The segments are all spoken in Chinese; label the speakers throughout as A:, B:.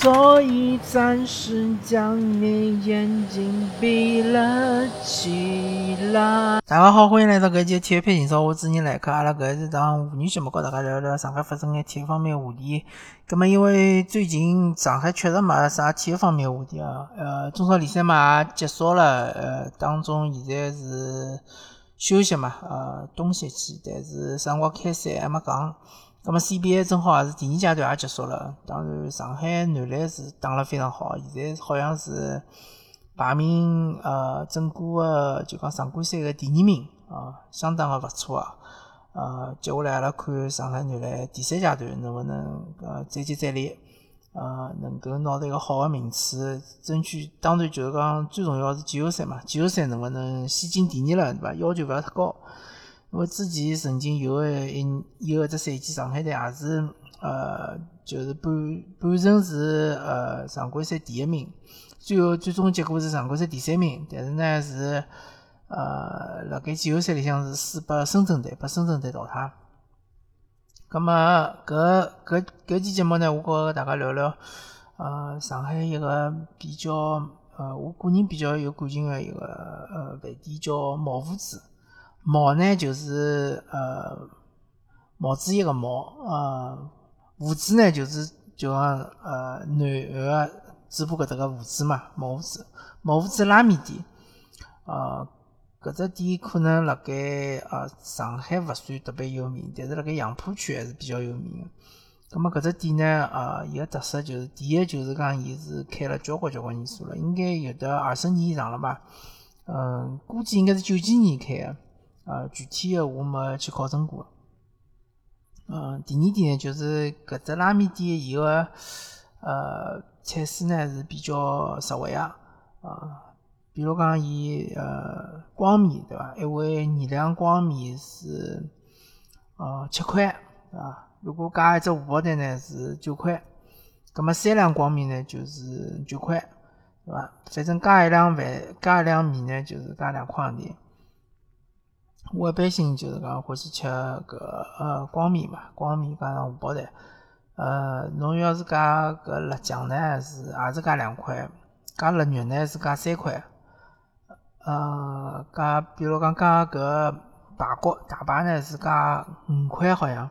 A: 所以暂时将你眼睛闭了起来。大家好，欢迎来到搿期体育篇，今朝我主持人来客。阿拉搿是档妇女节目，跟大家聊聊上海发生眼体育方面话题。葛么，因为最近上海确实没啥体育方面话题啊。呃，中超联赛嘛也结束了，呃，当中现在是休息嘛，呃，冬歇期，但是啥辰光开赛还没讲。那么 CBA 正好也是第二阶段也结束了，当然上海男篮是打了非常好，现在好像是排名呃整个的就讲常规赛的第二名啊，相当的勿错啊。呃，接下来阿拉看上海男篮第三阶段能不能呃再接再厉，呃能够拿到一个好的名次，争取当然就是讲最重要是季后赛嘛，季后赛能不能先进第二了，对伐？要求勿要太高。因为之前曾经有个一有一只赛季，上海队也是呃，就是半半程是呃常规赛第一名，最后最终结果是常规赛第三名，但是呢是呃辣盖季后赛里向是输拨深圳队，拨深圳队淘汰。咁么搿搿搿期节目呢，我和大家聊聊呃上海一个比较呃我个人比较有感情的一个呃饭店叫毛夫子。毛呢，就是呃毛主席个毛，呃胡子呢，就是就讲呃男个嘴巴搿搭个胡子嘛，毛胡子，毛胡子拉面店，呃搿只店可能辣盖呃上海勿算特别有名，但是辣盖杨浦区还是比较有名个。葛末搿只店呢，呃伊个特色就是第一就是讲伊是开了交关交关年数了，应该有得二十年以上了吧？嗯，估计应该是九几年开个。呃，具体的我没去考证过。嗯，第二点呢，就是搿只拉面店伊个呃菜式呢是比较实惠啊。啊，比如讲伊呃光面对伐？一碗二两光面是呃七块，对伐？如果加一只荷包蛋呢是九块，葛末三两光面呢就是九块，对伐？反正加一两饭，加一两面呢就是加两块洋钿。我一般性就是讲欢喜吃搿呃光面嘛，光面加上荷包蛋。呃，侬要是加搿辣酱呢，是也是加两块；加腊肉呢是加三块。呃，加比如讲加搿排骨大排呢是加五块好像。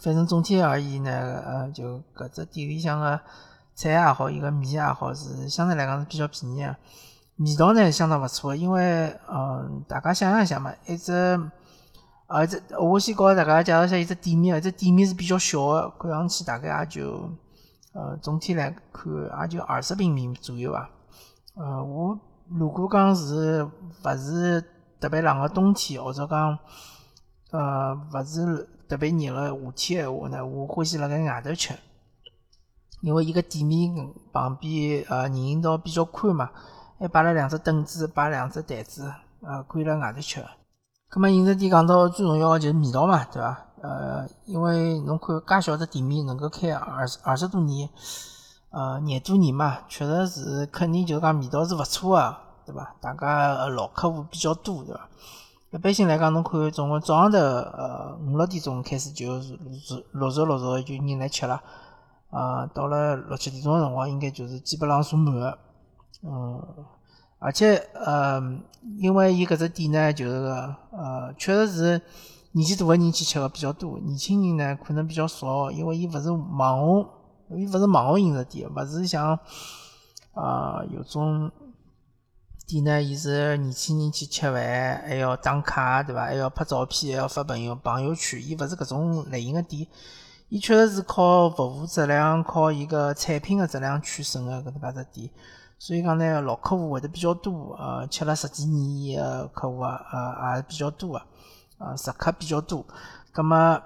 A: 反正总体而言呢，呃，就搿只店里向个菜也好，伊个面也好，是相对来讲是比较便宜个。味道呢相当勿错，因为嗯，大家想象一下嘛，一只呃，只我先告大家介绍一下，一只店面，一只店面是比较小的，看上去大概也就呃，总体来看也就二十平米左右吧。呃，我如果讲是勿是特别冷个冬天，或者讲呃勿是特别热个夏天闲话呢，我欢喜辣盖外头吃，因为伊个店面旁边呃人行道比较宽嘛。还摆了两只凳子，摆两只台子，呃，可以辣外头吃。咁么饮食店讲到最重要个就是味道嘛，对伐？呃，因为侬看介小只店面能够开二二十多年，呃，廿多年嘛，确实是肯定就是讲味道是勿错个，对伐？大家老客户比较多，对伐？一般性来讲，侬看总共早上头呃五六点钟开始就陆续陆续就人来吃了，呃，到了六七点钟个辰光，应该就是基本上坐满个。嗯，而且呃，因为伊搿只店呢，就是个呃，确实是年纪大个人去吃个比较多，年轻人呢可能比较少，因为伊勿是网红，伊勿是网红饮食店，勿是像啊有种店呢，伊是年轻人去吃饭还要打卡，对伐？还要拍照片，还要发朋友朋友圈，伊勿是搿种类型个店，伊确实是靠服务质量、靠伊个产品个质量取胜个搿能介只店。所以讲呢，老客户会得比较多，呃，吃了十几年的客户啊，呃，也比较多啊，呃，食客比较多。葛么，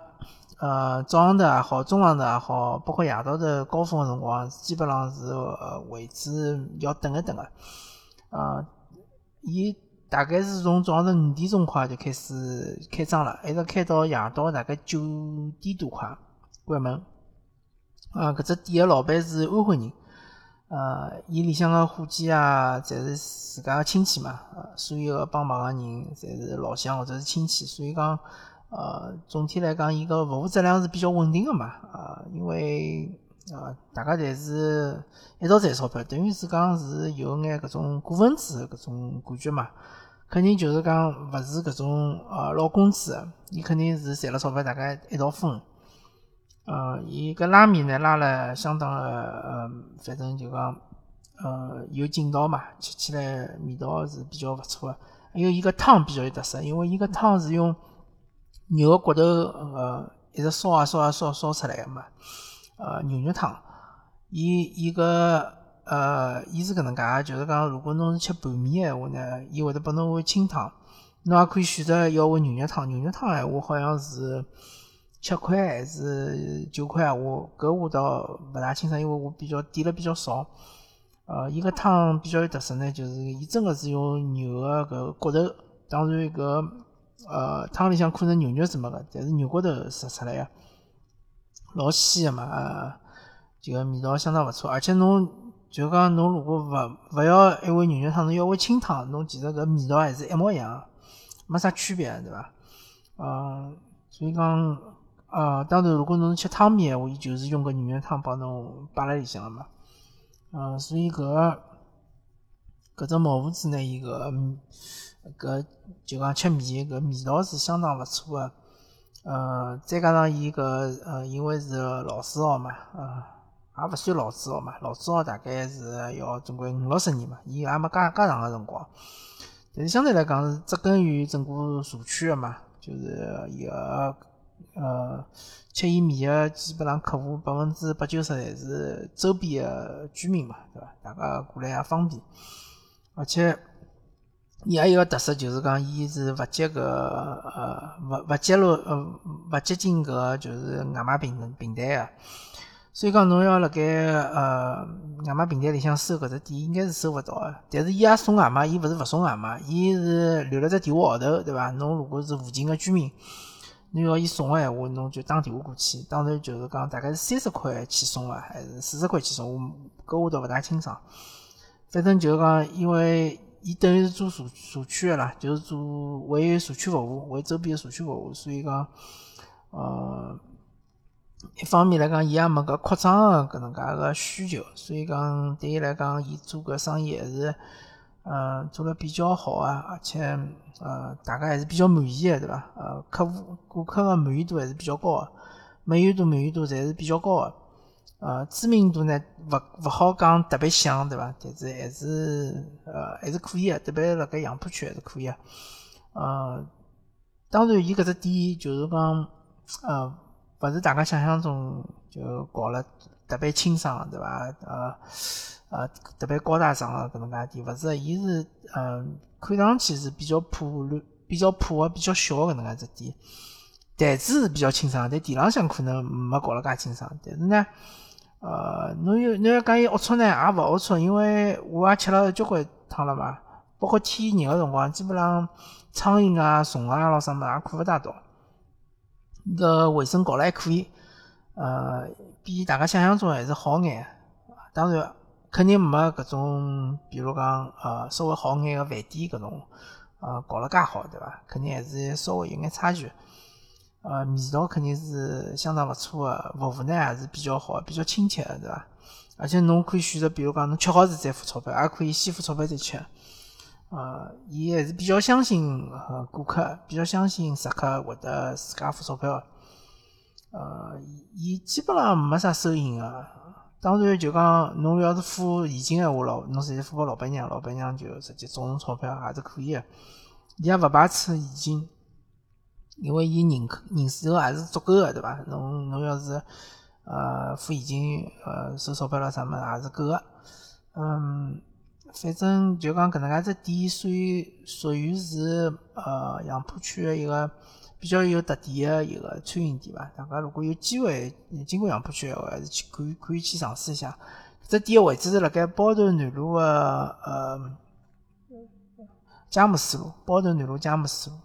A: 呃，早上头也好，中浪头也好，包括夜到头高峰个辰光，基本上是呃位置要等一等个。呃，伊大概是从早上头五点钟快就开始开张了，一直开到夜到大概九点多快关门。啊，搿只店个老板是安徽人。呃，伊里向个伙计啊，侪是自家个亲戚嘛，呃，所有个帮忙个人侪是老乡或者是亲戚，所以讲，呃，总体来讲，伊个服务质量是比较稳定个嘛，啊，因为呃，大家侪是一道赚钞票，等于是讲是有眼搿种过分制搿种感觉嘛。肯定就是讲勿是搿种呃捞工资的，伊肯定是赚了钞票，大家一道分。呃，伊搿拉面呢拉了相当的呃，反正就讲呃有劲道嘛，吃起来味道是比较勿错的。还有伊个汤比较有特色，因为伊个汤是用牛个骨头呃一直烧啊烧啊烧烧出来个嘛。呃，牛肉汤，伊伊个呃，伊是搿能介，就是讲如果侬是吃拌面闲话呢，伊会得拨侬碗清汤，侬也可以选择要碗牛肉汤。牛肉汤闲话好像是七块还是九块我，搿我倒勿大清爽，因为我比较点了比较少。呃，伊个汤比较有特色呢，就是伊真个是用牛个搿骨头，当然搿呃汤里向可能牛肉是没个，但是牛骨头杀出来个。老鲜个嘛，就味道相当勿错，而且侬就讲侬如果勿勿要一碗牛肉汤，侬要碗清汤，侬其实搿味道还是一模一样，没啥区别，对伐？嗯，所以讲，呃，当然如果侬是吃汤面话，伊就是用个牛肉汤帮侬摆辣里向了嘛。嗯，所以搿搿只毛胡子呢，伊个搿就讲吃面搿味道是相当勿错个。呃，再加上伊搿呃，因为是老字号嘛，呃，也勿算老字号嘛，老字号大概是要总归五六十年嘛，伊也没介介长个辰光。但是相对来讲是扎根于整个社区个嘛，就是伊个呃吃伊面个基本上客户百分之八九十侪是周边个居民嘛，对伐？大家过来也方便，而且。伊还有个特色，就是讲伊是勿接搿呃勿勿接入呃勿接近搿就是外卖平平台个，所以讲侬要辣盖呃外卖平台里向收搿只点，应该是收勿到个。但是伊也送外卖，伊勿是勿送外卖，伊是留了只电话号头，对伐？侬如果是附近个居民，侬要伊送个闲话，侬就打电话过去。当然就是讲大概是三十块去送个，还是四十块去送，我搿我倒勿大清爽。反正就是讲，因为。伊等于是做社社区个啦，就是做为社区服务，为周边个社区服务，所以讲，呃，一方面来讲，伊也没搿扩张个搿能介个需求，所以讲对伊来讲，伊做搿生意还是，呃，做了比较好啊，而且，呃，大家还是比较满意的，对伐？呃，客户顾客的满意度还是比较高的，满意度满意度侪是比较高的。呃，知名度呢，勿勿好讲特别响，对伐？但是还是呃还是可以的，特别辣盖杨浦区还是可以的。呃，当然，伊搿只店就是讲，呃，勿是大家想象中就搞了特别清爽，对伐？呃呃，特别高大上个搿能介店，勿是，伊是嗯，看上去是比较破乱、比较破个、比较小个搿能介只店，台子是比较清爽，但地浪向可能没搞了介清爽，但是呢。呃，侬有侬要讲伊龌龊呢，也勿龌龊，因为我也吃了交关趟了嘛。包括天热个辰光，基本上苍蝇啊、虫啊咾啥物也看勿大到。个卫生搞了还可以，呃，比大家想象中还是好眼。当然，肯定没搿种，比如讲呃稍微好眼个饭店搿种，呃搞了介好，对伐？肯定还是稍微有眼差距。呃，味道肯定是相当勿错个，服务呢也是比较好，比较亲切个，对伐？而且侬可以选择，比如讲侬吃好子再付钞票，也可以先付钞票再吃。呃，伊还是比较相信呃顾客，比较相信食客会得自家付钞票。呃，伊基本上没啥收银个，当然就讲侬要是付现金个话咯，侬直接付拨老板娘，老板娘就直接找侬钞票也是可以个，伊也勿排斥现金。因为伊人口人数还是足够个，对伐？侬侬要是呃付现金呃收钞票了啥物事也是够个。嗯，反正就讲搿能介只店属于属于是呃杨浦区个一个比较有特点个一个餐饮店伐。大家如果有机会经过杨浦区个话，还是去可以可以去尝试一下。这店个位置是辣盖包头南路个呃佳木斯路，包头南路佳木斯路。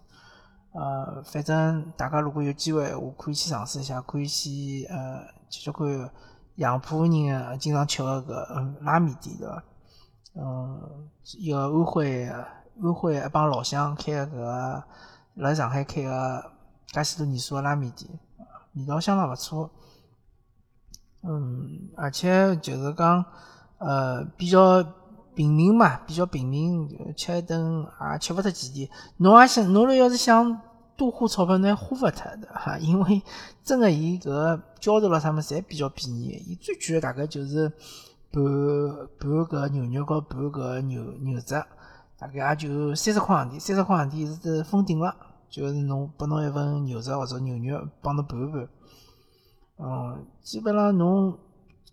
A: 呃，反正大家如果有机会，我可以去尝试一下，可以去呃吃吃看杨浦人经常吃个搿拉面店对伐？嗯，一个安徽安徽一帮老乡开个搿辣上海开个介许多年数个拉面店，味道相当勿错。嗯，而且就是讲，呃，比较平民嘛，比较平民，吃一顿也吃勿脱几钿。侬也想，侬要是想多花钞票，侬也花勿脱的哈。因为真个伊搿个浇头咾啥物事侪比较便宜，伊最贵个大概就是半半搿牛肉和半搿牛牛杂，大概也就三十块洋钿，三十块洋钿是封顶了。就是侬拨侬一份牛杂或者牛肉帮侬拌一拌，嗯，基本上侬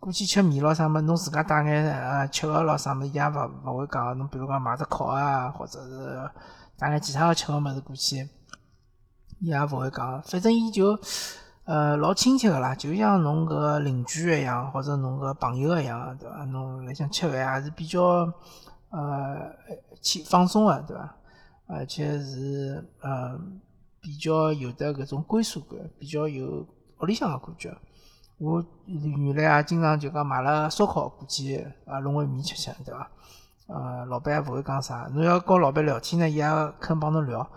A: 过去吃面咯啥么，侬自家带眼呃吃个咯啥么，伊也勿勿会讲。侬比如讲买只烤啊，或者是带眼其他个吃个么子过去，伊也勿会讲。反正伊就呃老亲切个啦，就像侬搿邻居一样，或者侬搿朋友一样，对伐？侬来想吃饭也是比较呃轻放松个，对伐？而且是呃比较有的搿种归属感，比较有屋里向个感觉。我原来也经常就讲买了烧烤过去啊弄碗面吃吃，对伐？呃，老板也勿会讲啥。侬要跟老板聊天呢，伊也肯帮侬聊。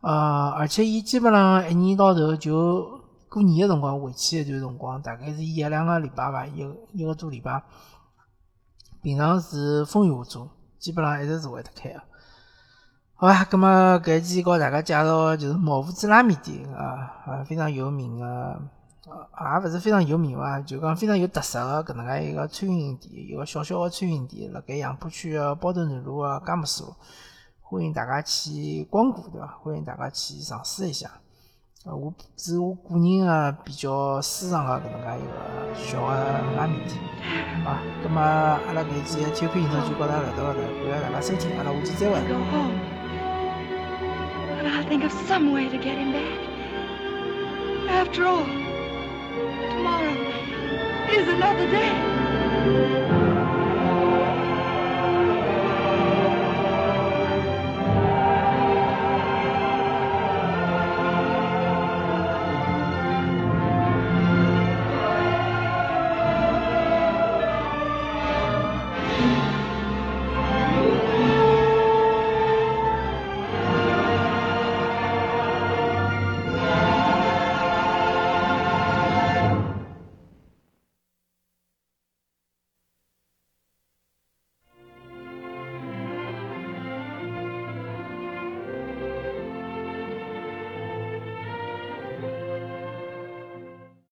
A: 呃，而且伊基本上一年到头就过年个辰光回去一段辰光，大概是一两个礼拜伐，一个一个多礼拜。平常是风雨无阻，基本上一直是会得开个。好吧，咁么搿期告大家介绍个就是毛夫子拉面店啊，啊非常有名个，啊也勿是非常有名伐，就讲非常有特色个搿能介一个餐饮店，一个小小个餐饮店，辣盖杨浦区个包头南路个佳木斯，欢迎大家去光顾，对伐？欢迎大家去尝试一下。呃，我是我个人的比较私藏的搿能介一个小的拉面店，啊，那么阿拉搿一期的天空就程就到这了，到这，感谢大家收听，阿拉下期再会。